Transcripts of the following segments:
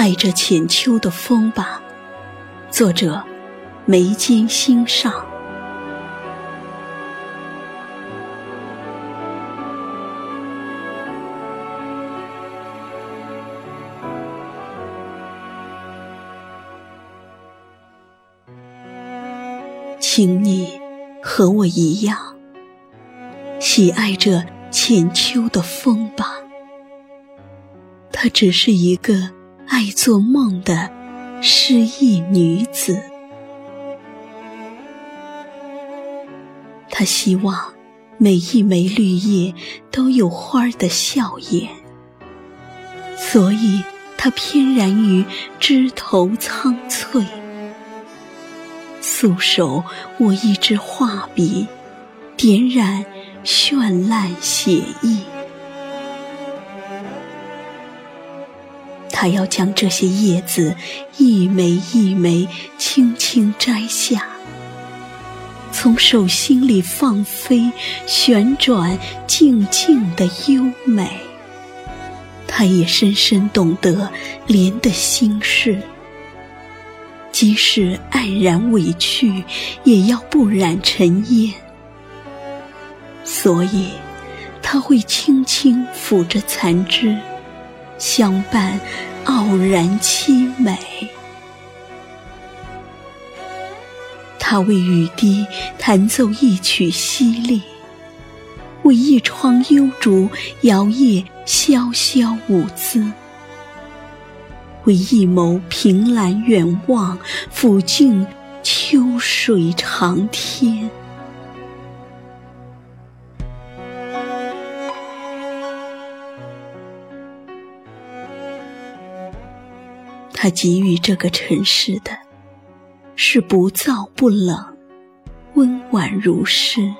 爱这浅秋的风吧。作者：眉间心上。请你和我一样，喜爱着浅秋的风吧。她只是一个爱做梦的失意女子。她希望每一枚绿叶都有花儿的笑颜，所以她翩然于枝头苍翠。素手握一支画笔，点染绚烂写意。他要将这些叶子一枚一枚轻轻摘下，从手心里放飞、旋转，静静的优美。他也深深懂得莲的心事。即使黯然委屈，也要不染尘烟。所以，他会轻轻抚着残枝，相伴傲然凄美。他为雨滴弹奏一曲淅沥，为一窗幽竹摇曳潇潇舞姿。为一眸凭栏远望，抚尽秋水长天。他给予这个城市的，是不燥不冷，温婉如诗，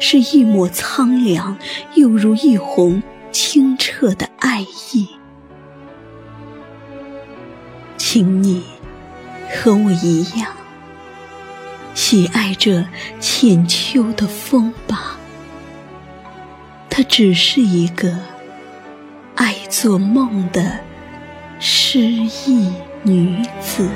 是一抹苍凉，又如一泓清澈的爱意。请你和我一样，喜爱这浅秋的风吧。她只是一个爱做梦的诗意女子。